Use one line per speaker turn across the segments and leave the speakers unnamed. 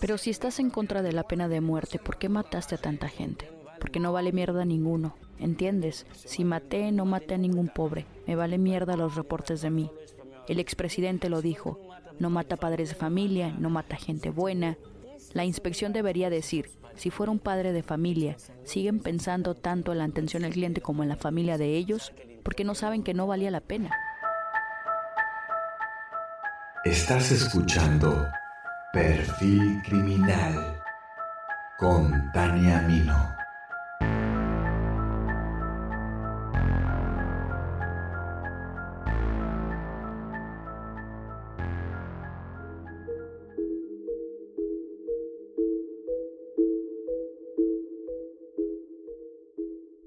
Pero si estás en contra de la pena de muerte, ¿por qué mataste a tanta gente? Porque no vale mierda ninguno, ¿entiendes? Si maté, no maté a ningún pobre. Me vale mierda los reportes de mí. El expresidente lo dijo. No mata padres de familia, no mata gente buena. La inspección debería decir, si fuera un padre de familia, ¿siguen pensando tanto en la atención al cliente como en la familia de ellos? Porque no saben que no valía la pena.
Estás escuchando Perfil Criminal con Tania Mino.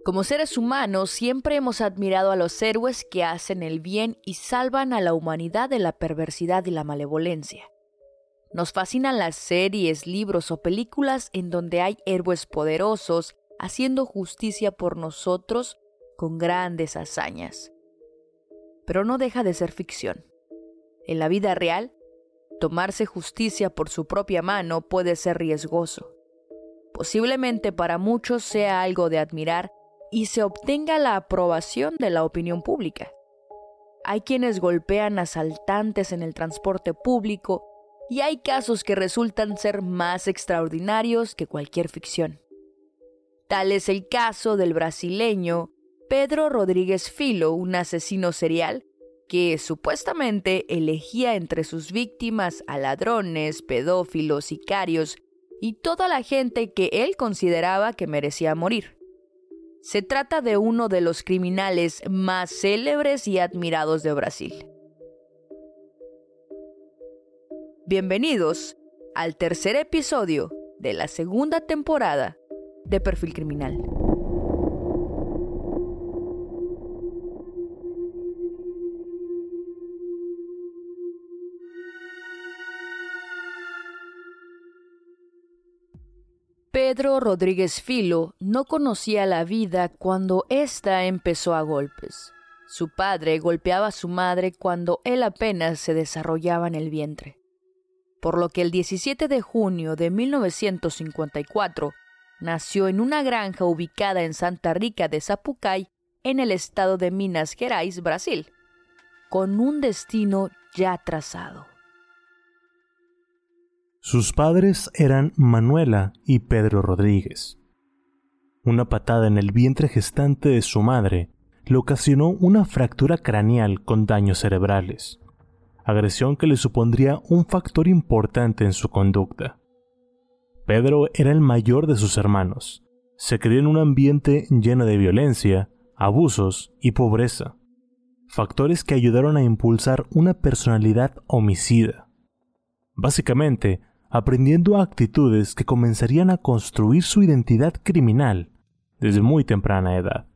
Como seres humanos siempre hemos admirado a los héroes que hacen el bien y salvan a la humanidad de la perversidad y la malevolencia. Nos fascinan las series, libros o películas en donde hay héroes poderosos haciendo justicia por nosotros con grandes hazañas. Pero no deja de ser ficción. En la vida real, tomarse justicia por su propia mano puede ser riesgoso. Posiblemente para muchos sea algo de admirar y se obtenga la aprobación de la opinión pública. Hay quienes golpean asaltantes en el transporte público y hay casos que resultan ser más extraordinarios que cualquier ficción. Tal es el caso del brasileño Pedro Rodríguez Filo, un asesino serial que supuestamente elegía entre sus víctimas a ladrones, pedófilos, sicarios y toda la gente que él consideraba que merecía morir. Se trata de uno de los criminales más célebres y admirados de Brasil. Bienvenidos al tercer episodio de la segunda temporada de Perfil Criminal. Pedro Rodríguez Filo no conocía la vida cuando ésta empezó a golpes. Su padre golpeaba a su madre cuando él apenas se desarrollaba en el vientre. Por lo que el 17 de junio de 1954 nació en una granja ubicada en Santa Rica de Zapucay, en el estado de Minas Gerais, Brasil, con un destino ya trazado.
Sus padres eran Manuela y Pedro Rodríguez. Una patada en el vientre gestante de su madre le ocasionó una fractura craneal con daños cerebrales, agresión que le supondría un factor importante en su conducta. Pedro era el mayor de sus hermanos. Se crió en un ambiente lleno de violencia, abusos y pobreza, factores que ayudaron a impulsar una personalidad homicida. Básicamente, aprendiendo actitudes que comenzarían a construir su identidad criminal desde muy temprana edad.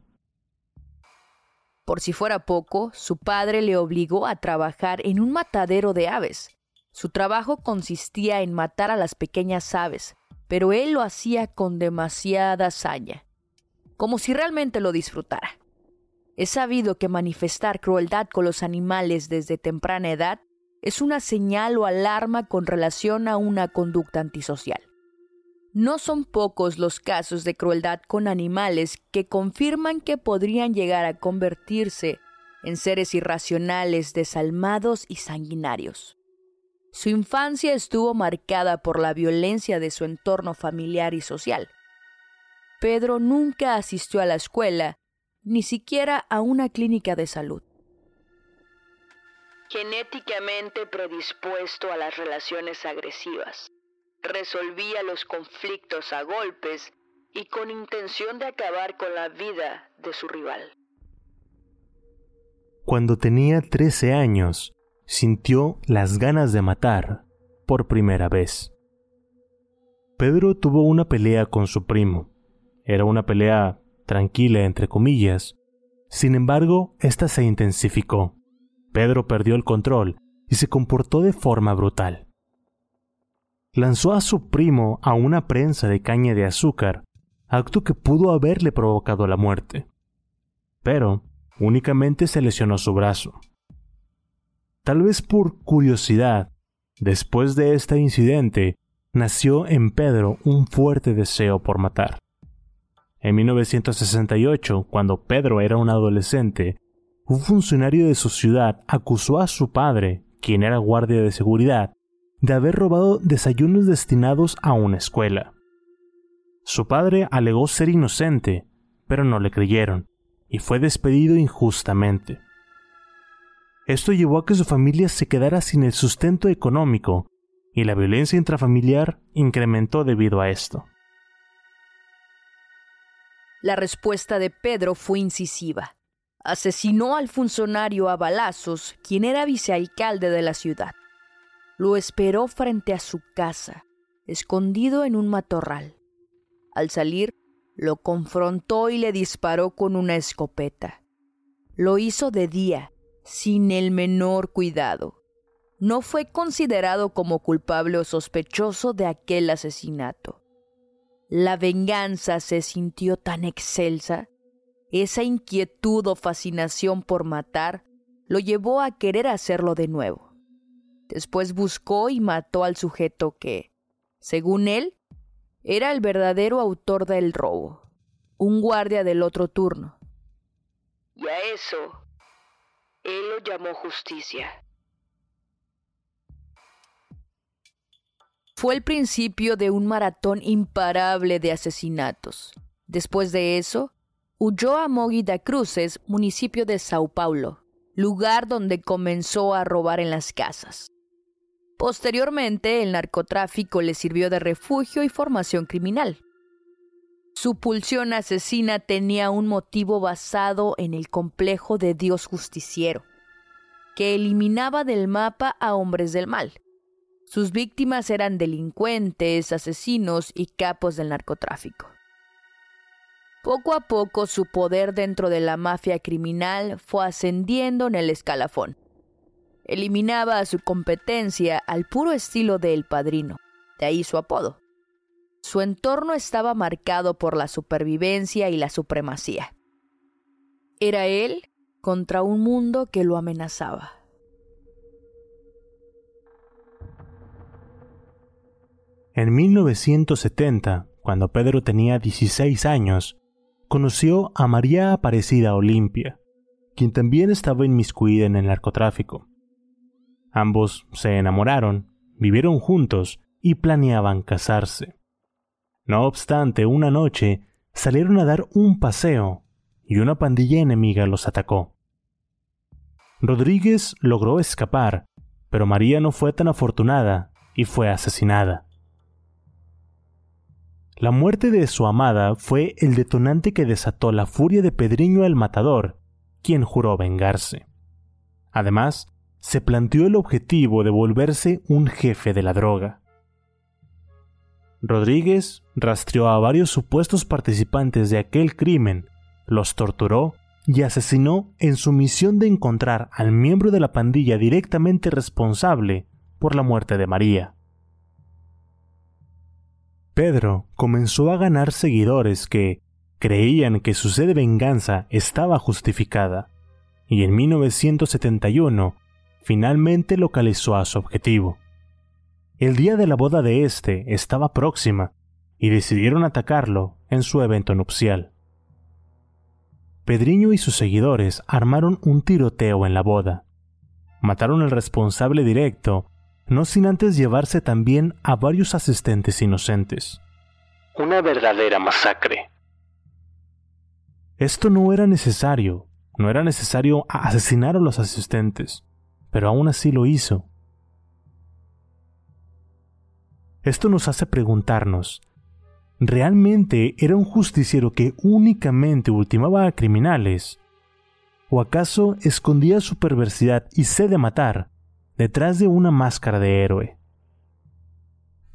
Por si fuera poco, su padre le obligó a trabajar en un matadero de aves. Su trabajo consistía en matar a las pequeñas aves, pero él lo hacía con demasiada saña, como si realmente lo disfrutara. Es sabido que manifestar crueldad con los animales desde temprana edad es una señal o alarma con relación a una conducta antisocial. No son pocos los casos de crueldad con animales que confirman que podrían llegar a convertirse en seres irracionales, desalmados y sanguinarios. Su infancia estuvo marcada por la violencia de su entorno familiar y social. Pedro nunca asistió a la escuela, ni siquiera a una clínica de salud genéticamente predispuesto a las relaciones agresivas. Resolvía los conflictos a golpes y con intención de acabar con la vida de su rival.
Cuando tenía 13 años, sintió las ganas de matar por primera vez. Pedro tuvo una pelea con su primo. Era una pelea tranquila, entre comillas. Sin embargo, esta se intensificó. Pedro perdió el control y se comportó de forma brutal. Lanzó a su primo a una prensa de caña de azúcar, acto que pudo haberle provocado la muerte. Pero únicamente se lesionó su brazo. Tal vez por curiosidad, después de este incidente, nació en Pedro un fuerte deseo por matar. En 1968, cuando Pedro era un adolescente, un funcionario de su ciudad acusó a su padre, quien era guardia de seguridad, de haber robado desayunos destinados a una escuela. Su padre alegó ser inocente, pero no le creyeron, y fue despedido injustamente. Esto llevó a que su familia se quedara sin el sustento económico, y la violencia intrafamiliar incrementó debido a esto.
La respuesta de Pedro fue incisiva. Asesinó al funcionario a balazos, quien era vicealcalde de la ciudad. Lo esperó frente a su casa, escondido en un matorral. Al salir, lo confrontó y le disparó con una escopeta. Lo hizo de día, sin el menor cuidado. No fue considerado como culpable o sospechoso de aquel asesinato. La venganza se sintió tan excelsa, esa inquietud o fascinación por matar lo llevó a querer hacerlo de nuevo. Después buscó y mató al sujeto que, según él, era el verdadero autor del robo, un guardia del otro turno. Y a eso, él lo llamó justicia. Fue el principio de un maratón imparable de asesinatos. Después de eso, huyó a Moguida Cruces, municipio de Sao Paulo, lugar donde comenzó a robar en las casas. Posteriormente, el narcotráfico le sirvió de refugio y formación criminal. Su pulsión asesina tenía un motivo basado en el complejo de Dios justiciero, que eliminaba del mapa a hombres del mal, sus víctimas eran delincuentes, asesinos y capos del narcotráfico. Poco a poco su poder dentro de la mafia criminal fue ascendiendo en el escalafón. Eliminaba a su competencia al puro estilo de El Padrino, de ahí su apodo. Su entorno estaba marcado por la supervivencia y la supremacía. Era él contra un mundo que lo amenazaba.
En 1970, cuando Pedro tenía 16 años, conoció a María Aparecida Olimpia, quien también estaba inmiscuida en el narcotráfico. Ambos se enamoraron, vivieron juntos y planeaban casarse. No obstante, una noche salieron a dar un paseo y una pandilla enemiga los atacó. Rodríguez logró escapar, pero María no fue tan afortunada y fue asesinada. La muerte de su amada fue el detonante que desató la furia de Pedriño el Matador, quien juró vengarse. Además, se planteó el objetivo de volverse un jefe de la droga. Rodríguez rastreó a varios supuestos participantes de aquel crimen, los torturó y asesinó en su misión de encontrar al miembro de la pandilla directamente responsable por la muerte de María. Pedro comenzó a ganar seguidores que creían que su sed de venganza estaba justificada, y en 1971 finalmente localizó a su objetivo. El día de la boda de este estaba próxima, y decidieron atacarlo en su evento nupcial. Pedriño y sus seguidores armaron un tiroteo en la boda. Mataron al responsable directo no sin antes llevarse también a varios asistentes inocentes. Una verdadera masacre. Esto no era necesario, no era necesario asesinar a los asistentes, pero aún así lo hizo. Esto nos hace preguntarnos, ¿realmente era un justiciero que únicamente ultimaba a criminales? ¿O acaso escondía su perversidad y sed de matar detrás de una máscara de héroe.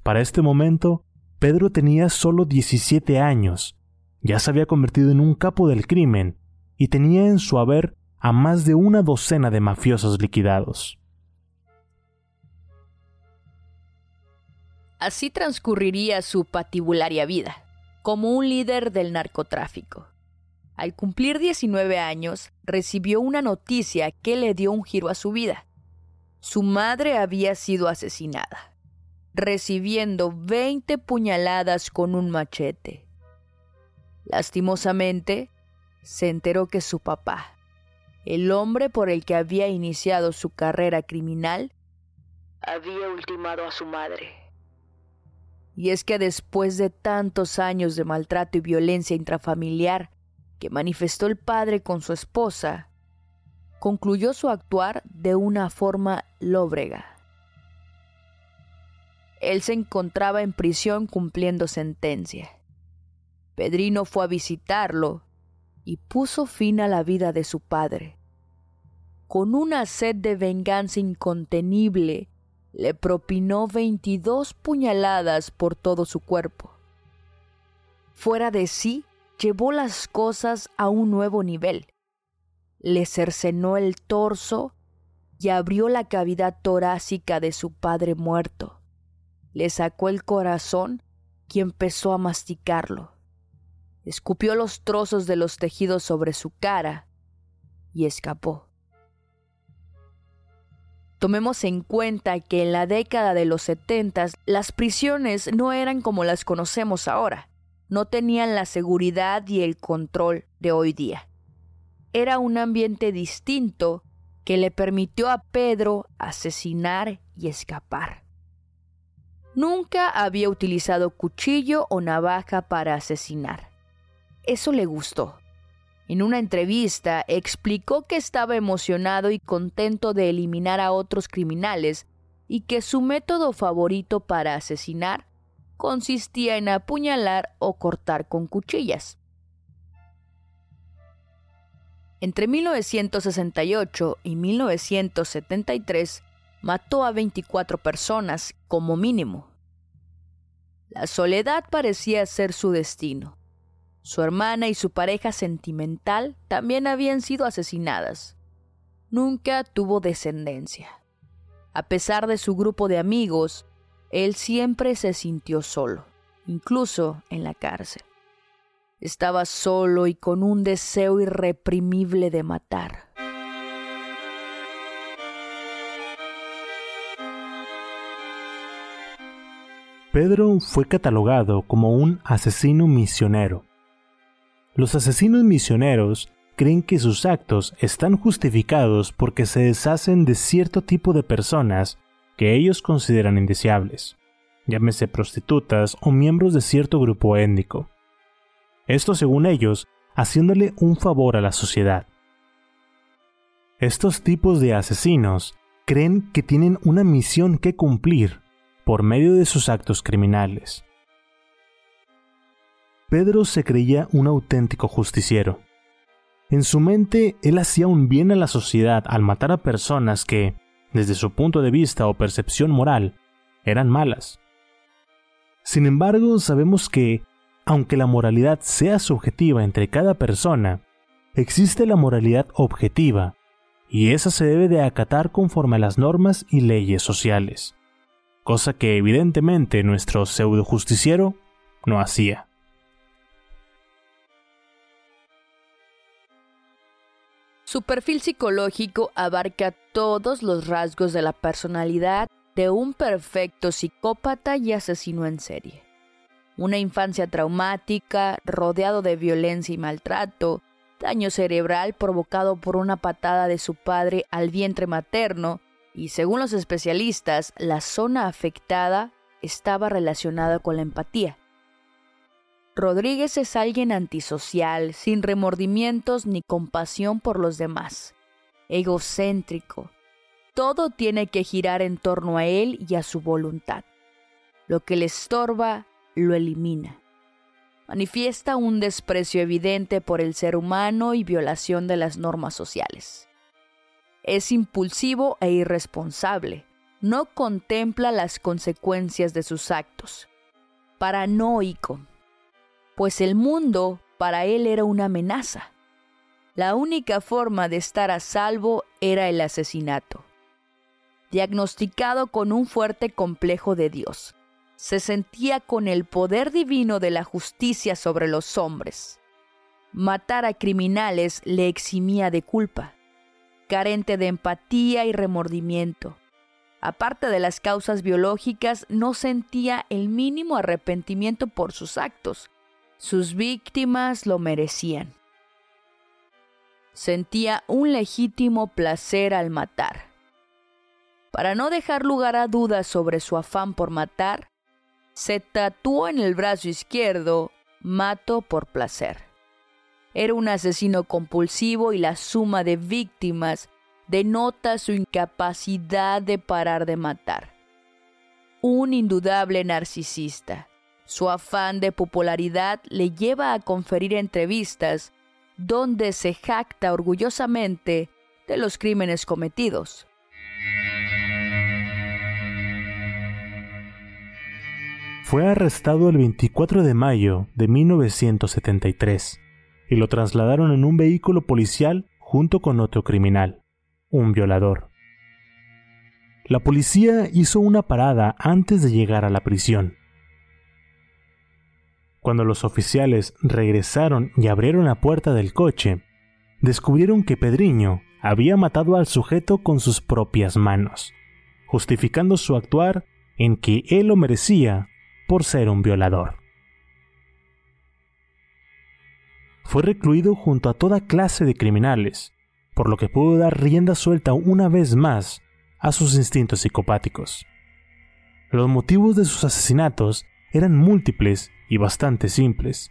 Para este momento, Pedro tenía solo 17 años, ya se había convertido en un capo del crimen y tenía en su haber a más de una docena de mafiosos liquidados.
Así transcurriría su patibularia vida, como un líder del narcotráfico. Al cumplir 19 años, recibió una noticia que le dio un giro a su vida. Su madre había sido asesinada. recibiendo 20 puñaladas con un machete. Lastimosamente, se enteró que su papá, el hombre por el que había iniciado su carrera criminal, había ultimado a su madre. Y es que después de tantos años de maltrato y violencia intrafamiliar que manifestó el padre con su esposa, concluyó su actuar de una forma lóbrega. Él se encontraba en prisión cumpliendo sentencia. Pedrino fue a visitarlo y puso fin a la vida de su padre. Con una sed de venganza incontenible, le propinó veintidós puñaladas por todo su cuerpo. Fuera de sí, llevó las cosas a un nuevo nivel le cercenó el torso y abrió la cavidad torácica de su padre muerto. Le sacó el corazón y empezó a masticarlo. Escupió los trozos de los tejidos sobre su cara y escapó. Tomemos en cuenta que en la década de los setentas las prisiones no eran como las conocemos ahora, no tenían la seguridad y el control de hoy día era un ambiente distinto que le permitió a Pedro asesinar y escapar. Nunca había utilizado cuchillo o navaja para asesinar. Eso le gustó. En una entrevista explicó que estaba emocionado y contento de eliminar a otros criminales y que su método favorito para asesinar consistía en apuñalar o cortar con cuchillas. Entre 1968 y 1973 mató a 24 personas como mínimo. La soledad parecía ser su destino. Su hermana y su pareja sentimental también habían sido asesinadas. Nunca tuvo descendencia. A pesar de su grupo de amigos, él siempre se sintió solo, incluso en la cárcel. Estaba solo y con un deseo irreprimible de matar.
Pedro fue catalogado como un asesino misionero. Los asesinos misioneros creen que sus actos están justificados porque se deshacen de cierto tipo de personas que ellos consideran indeseables, llámese prostitutas o miembros de cierto grupo étnico esto según ellos, haciéndole un favor a la sociedad. Estos tipos de asesinos creen que tienen una misión que cumplir por medio de sus actos criminales. Pedro se creía un auténtico justiciero. En su mente, él hacía un bien a la sociedad al matar a personas que, desde su punto de vista o percepción moral, eran malas. Sin embargo, sabemos que aunque la moralidad sea subjetiva entre cada persona, existe la moralidad objetiva, y esa se debe de acatar conforme a las normas y leyes sociales, cosa que evidentemente nuestro pseudo justiciero no hacía.
Su perfil psicológico abarca todos los rasgos de la personalidad de un perfecto psicópata y asesino en serie una infancia traumática, rodeado de violencia y maltrato, daño cerebral provocado por una patada de su padre al vientre materno, y según los especialistas, la zona afectada estaba relacionada con la empatía. Rodríguez es alguien antisocial, sin remordimientos ni compasión por los demás, egocéntrico. Todo tiene que girar en torno a él y a su voluntad. Lo que le estorba lo elimina. Manifiesta un desprecio evidente por el ser humano y violación de las normas sociales. Es impulsivo e irresponsable. No contempla las consecuencias de sus actos. Paranoico. Pues el mundo para él era una amenaza. La única forma de estar a salvo era el asesinato. Diagnosticado con un fuerte complejo de Dios, se sentía con el poder divino de la justicia sobre los hombres. Matar a criminales le eximía de culpa, carente de empatía y remordimiento. Aparte de las causas biológicas, no sentía el mínimo arrepentimiento por sus actos. Sus víctimas lo merecían. Sentía un legítimo placer al matar. Para no dejar lugar a dudas sobre su afán por matar, se tatuó en el brazo izquierdo Mato por placer. Era un asesino compulsivo y la suma de víctimas denota su incapacidad de parar de matar. Un indudable narcisista. Su afán de popularidad le lleva a conferir entrevistas donde se jacta orgullosamente de los crímenes cometidos.
Fue arrestado el 24 de mayo de 1973 y lo trasladaron en un vehículo policial junto con otro criminal un violador. La policía hizo una parada antes de llegar a la prisión. Cuando los oficiales regresaron y abrieron la puerta del coche, descubrieron que Pedriño había matado al sujeto con sus propias manos, justificando su actuar en que él lo merecía por ser un violador. Fue recluido junto a toda clase de criminales, por lo que pudo dar rienda suelta una vez más a sus instintos psicopáticos. Los motivos de sus asesinatos eran múltiples y bastante simples,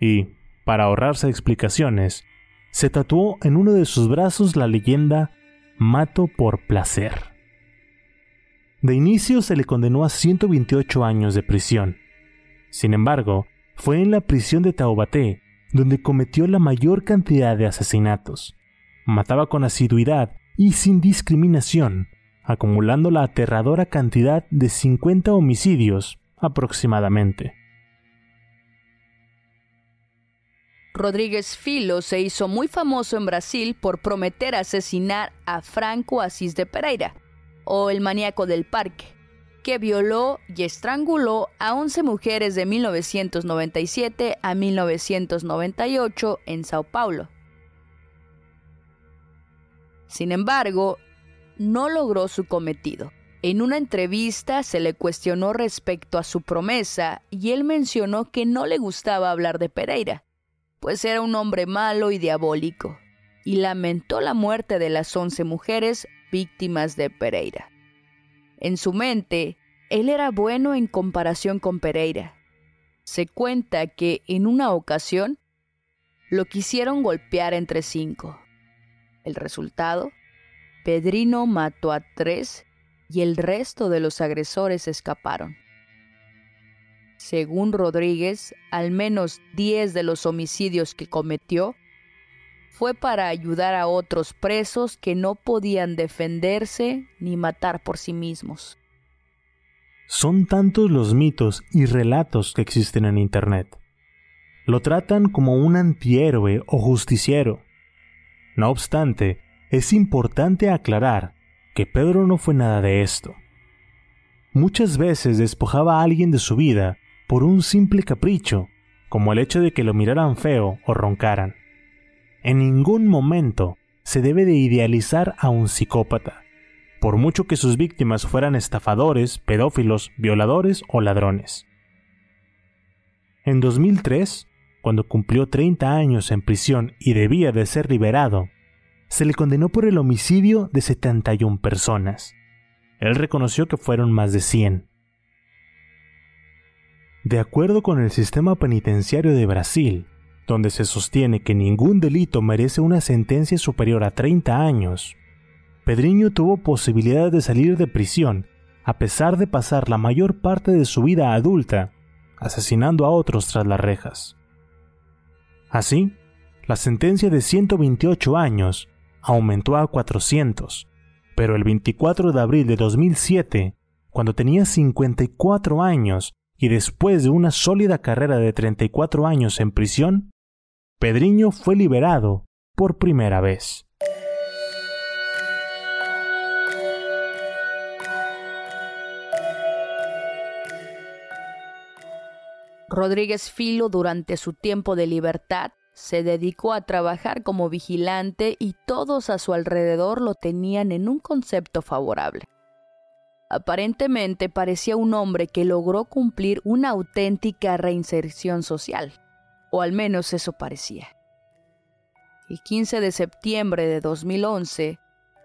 y, para ahorrarse explicaciones, se tatuó en uno de sus brazos la leyenda Mato por placer. De inicio se le condenó a 128 años de prisión. Sin embargo, fue en la prisión de Taubaté donde cometió la mayor cantidad de asesinatos, mataba con asiduidad y sin discriminación, acumulando la aterradora cantidad de 50 homicidios aproximadamente.
Rodríguez Filo se hizo muy famoso en Brasil por prometer asesinar a Franco Asís de Pereira, o el maníaco del parque, que violó y estranguló a 11 mujeres de 1997 a 1998 en Sao Paulo. Sin embargo, no logró su cometido. En una entrevista se le cuestionó respecto a su promesa y él mencionó que no le gustaba hablar de Pereira, pues era un hombre malo y diabólico, y lamentó la muerte de las once mujeres víctimas de Pereira. En su mente, él era bueno en comparación con Pereira. Se cuenta que en una ocasión lo quisieron golpear entre cinco. El resultado, Pedrino mató a tres y el resto de los agresores escaparon. Según Rodríguez, al menos 10 de los homicidios que cometió fue para ayudar a otros presos que no podían defenderse ni matar por sí mismos.
Son tantos los mitos y relatos que existen en Internet. Lo tratan como un antihéroe o justiciero, no obstante, es importante aclarar que Pedro no fue nada de esto. Muchas veces despojaba a alguien de su vida por un simple capricho, como el hecho de que lo miraran feo o roncaran. En ningún momento se debe de idealizar a un psicópata, por mucho que sus víctimas fueran estafadores, pedófilos, violadores o ladrones. En 2003, cuando cumplió 30 años en prisión y debía de ser liberado, se le condenó por el homicidio de 71 personas. Él reconoció que fueron más de 100. De acuerdo con el sistema penitenciario de Brasil, donde se sostiene que ningún delito merece una sentencia superior a 30 años, Pedriño tuvo posibilidad de salir de prisión a pesar de pasar la mayor parte de su vida adulta asesinando a otros tras las rejas. Así, la sentencia de 128 años aumentó a 400, pero el 24 de abril de 2007, cuando tenía 54 años y después de una sólida carrera de 34 años en prisión, Pedriño fue liberado por primera vez.
Rodríguez Filo durante su tiempo de libertad se dedicó a trabajar como vigilante y todos a su alrededor lo tenían en un concepto favorable. Aparentemente parecía un hombre que logró cumplir una auténtica reinserción social, o al menos eso parecía. El 15 de septiembre de 2011,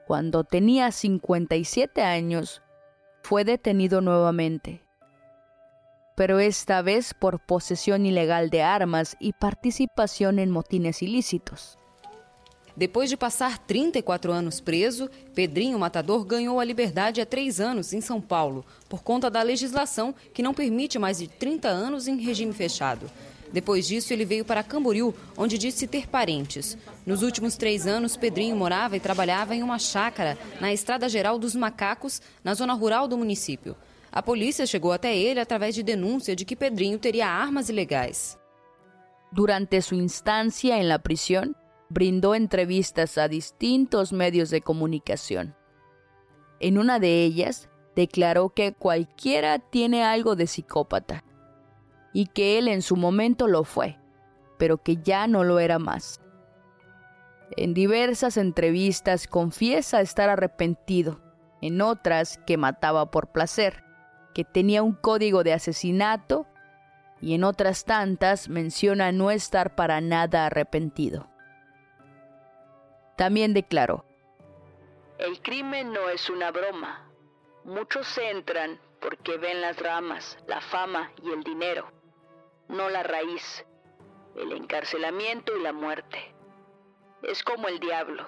cuando tenía 57 años, fue detenido nuevamente, pero esta vez por posesión ilegal de armas y participación en motines ilícitos.
Depois de passar 34 anos preso, Pedrinho Matador ganhou a liberdade há três anos em São Paulo, por conta da legislação que não permite mais de 30 anos em regime fechado. Depois disso, ele veio para Camboriú, onde disse ter parentes. Nos últimos três anos, Pedrinho morava e trabalhava em uma chácara na Estrada Geral dos Macacos, na zona rural do município. A polícia chegou até ele através de denúncia de que Pedrinho teria armas ilegais.
Durante sua instância em la prisão, brindó entrevistas a distintos medios de comunicación. En una de ellas, declaró que cualquiera tiene algo de psicópata y que él en su momento lo fue, pero que ya no lo era más. En diversas entrevistas confiesa estar arrepentido, en otras que mataba por placer, que tenía un código de asesinato y en otras tantas menciona no estar para nada arrepentido. También declaró,
El crimen no es una broma. Muchos entran porque ven las ramas, la fama y el dinero, no la raíz, el encarcelamiento y la muerte. Es como el diablo.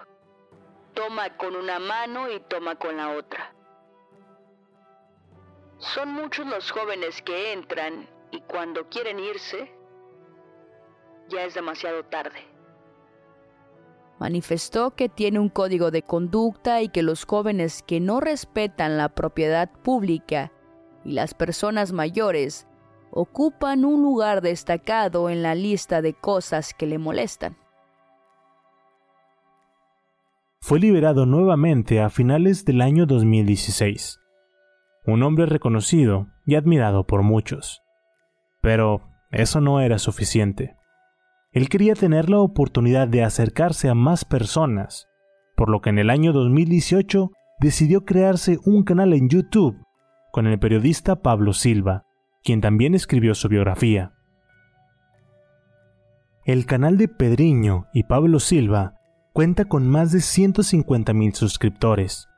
Toma con una mano y toma con la otra. Son muchos los jóvenes que entran y cuando quieren irse, ya es demasiado tarde
manifestó que tiene un código de conducta y que los jóvenes que no respetan la propiedad pública y las personas mayores ocupan un lugar destacado en la lista de cosas que le molestan.
Fue liberado nuevamente a finales del año 2016. Un hombre reconocido y admirado por muchos. Pero eso no era suficiente. Él quería tener la oportunidad de acercarse a más personas, por lo que en el año 2018 decidió crearse un canal en YouTube con el periodista Pablo Silva, quien también escribió su biografía. El canal de Pedriño y Pablo Silva cuenta con más de 150.000 suscriptores.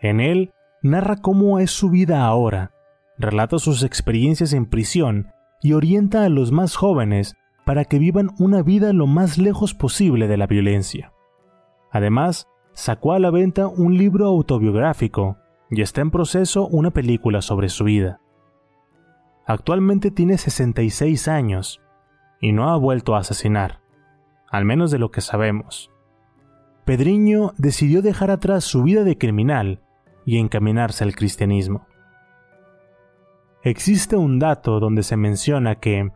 En él narra cómo es su vida ahora, relata sus experiencias en prisión y orienta a los más jóvenes para que vivan una vida lo más lejos posible de la violencia. Además, sacó a la venta un libro autobiográfico y está en proceso una película sobre su vida. Actualmente tiene 66 años y no ha vuelto a asesinar, al menos de lo que sabemos. Pedriño decidió dejar atrás su vida de criminal y encaminarse al cristianismo. Existe un dato donde se menciona que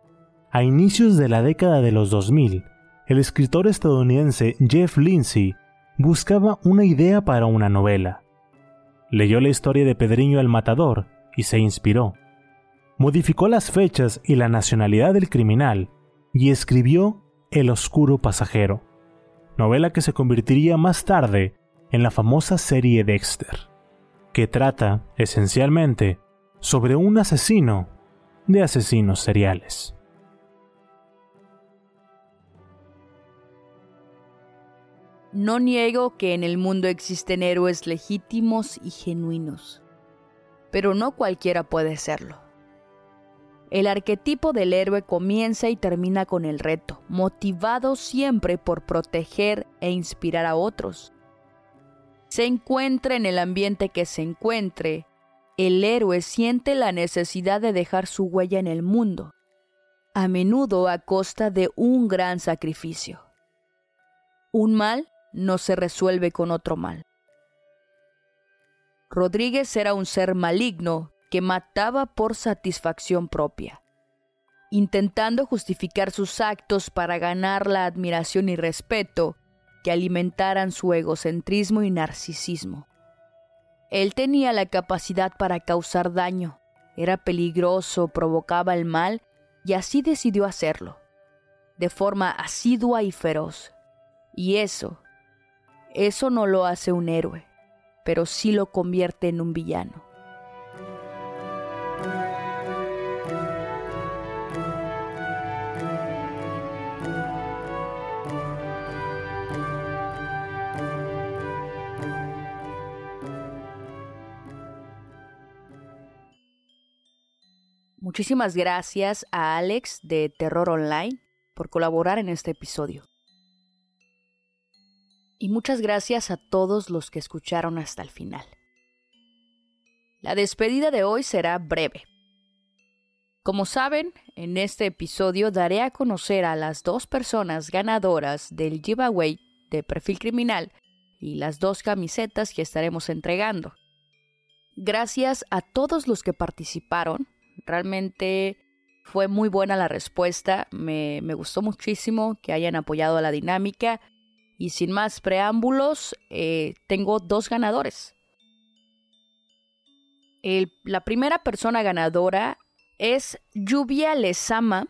a inicios de la década de los 2000, el escritor estadounidense Jeff Lindsay buscaba una idea para una novela. Leyó la historia de Pedriño el Matador y se inspiró. Modificó las fechas y la nacionalidad del criminal y escribió El Oscuro Pasajero, novela que se convertiría más tarde en la famosa serie Dexter, que trata, esencialmente, sobre un asesino de asesinos seriales.
No niego que en el mundo existen héroes legítimos y genuinos, pero no cualquiera puede serlo. El arquetipo del héroe comienza y termina con el reto, motivado siempre por proteger e inspirar a otros. Se encuentra en el ambiente que se encuentre, el héroe siente la necesidad de dejar su huella en el mundo, a menudo a costa de un gran sacrificio. Un mal no se resuelve con otro mal. Rodríguez era un ser maligno que mataba por satisfacción propia, intentando justificar sus actos para ganar la admiración y respeto que alimentaran su egocentrismo y narcisismo. Él tenía la capacidad para causar daño, era peligroso, provocaba el mal y así decidió hacerlo, de forma asidua y feroz. Y eso eso no lo hace un héroe, pero sí lo convierte en un villano. Muchísimas gracias a Alex de Terror Online por colaborar en este episodio. Y muchas gracias a todos los que escucharon hasta el final. La despedida de hoy será breve. Como saben, en este episodio daré a conocer a las dos personas ganadoras del giveaway de perfil criminal y las dos camisetas que estaremos entregando. Gracias a todos los que participaron, realmente fue muy buena la respuesta, me, gustó muchísimo que hayan apoyado a la dinámica y sin más preámbulos, eh, tengo dos ganadores. la primera persona ganadora es Lluvia Lezama,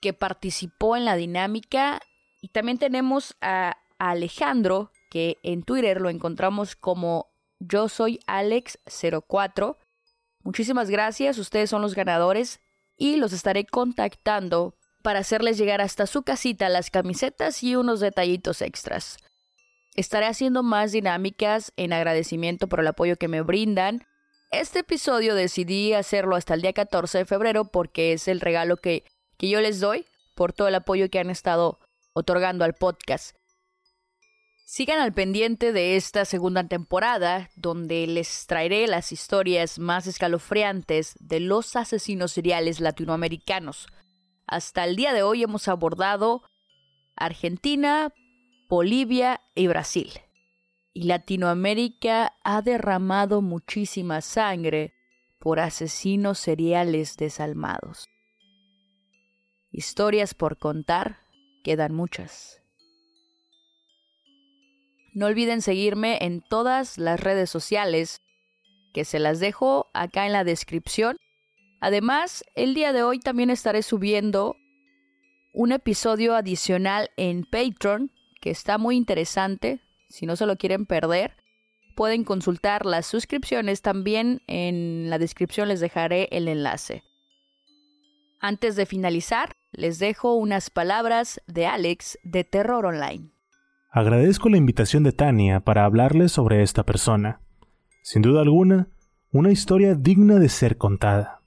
que participó en la dinámica. Y también tenemos a Alejandro, que en Twitter lo encontramos como yo soy Alex04. Muchísimas gracias, ustedes son los ganadores y los estaré contactando para hacerles llegar hasta su casita las camisetas y unos detallitos extras. Estaré haciendo más dinámicas en agradecimiento por el apoyo que me brindan. Este episodio decidí hacerlo hasta el día 14 de febrero porque es el regalo que, que yo les doy por todo el apoyo que han estado otorgando al podcast. Sigan al pendiente de esta segunda temporada, donde les traeré las historias más escalofriantes de los asesinos seriales latinoamericanos. Hasta el día de hoy hemos abordado Argentina, Bolivia y Brasil. Y Latinoamérica ha derramado muchísima sangre por asesinos seriales desalmados. Historias por contar, quedan muchas. No olviden seguirme en todas las redes sociales, que se las dejo acá en la descripción. Además, el día de hoy también estaré subiendo un episodio adicional en Patreon, que está muy interesante. Si no se lo quieren perder, pueden consultar las suscripciones también. En la descripción les dejaré el enlace. Antes de finalizar, les dejo unas palabras de Alex de Terror Online.
Agradezco la invitación de Tania para hablarles sobre esta persona. Sin duda alguna, una historia digna de ser contada.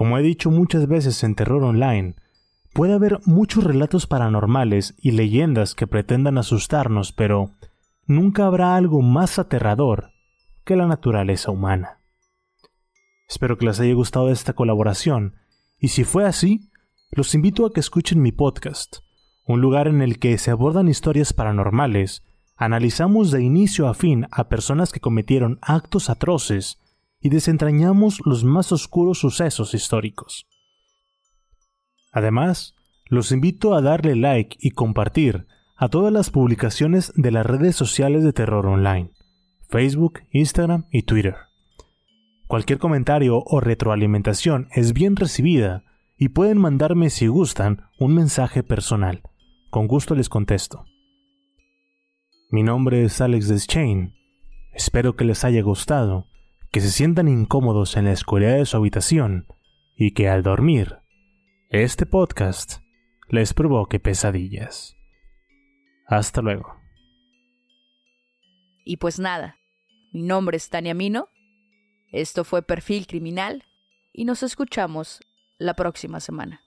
Como he dicho muchas veces en Terror Online, puede haber muchos relatos paranormales y leyendas que pretendan asustarnos, pero nunca habrá algo más aterrador que la naturaleza humana. Espero que les haya gustado esta colaboración, y si fue así, los invito a que escuchen mi podcast, un lugar en el que se abordan historias paranormales, analizamos de inicio a fin a personas que cometieron actos atroces y desentrañamos los más oscuros sucesos históricos. Además, los invito a darle like y compartir a todas las publicaciones de las redes sociales de Terror Online, Facebook, Instagram y Twitter. Cualquier comentario o retroalimentación es bien recibida y pueden mandarme si gustan un mensaje personal. Con gusto les contesto. Mi nombre es Alex Deschain. Espero que les haya gustado, que se sientan incómodos en la oscuridad de su habitación y que al dormir, este podcast les provoque pesadillas. Hasta luego.
Y pues nada, mi nombre es Tania Mino, esto fue Perfil Criminal y nos escuchamos la próxima semana.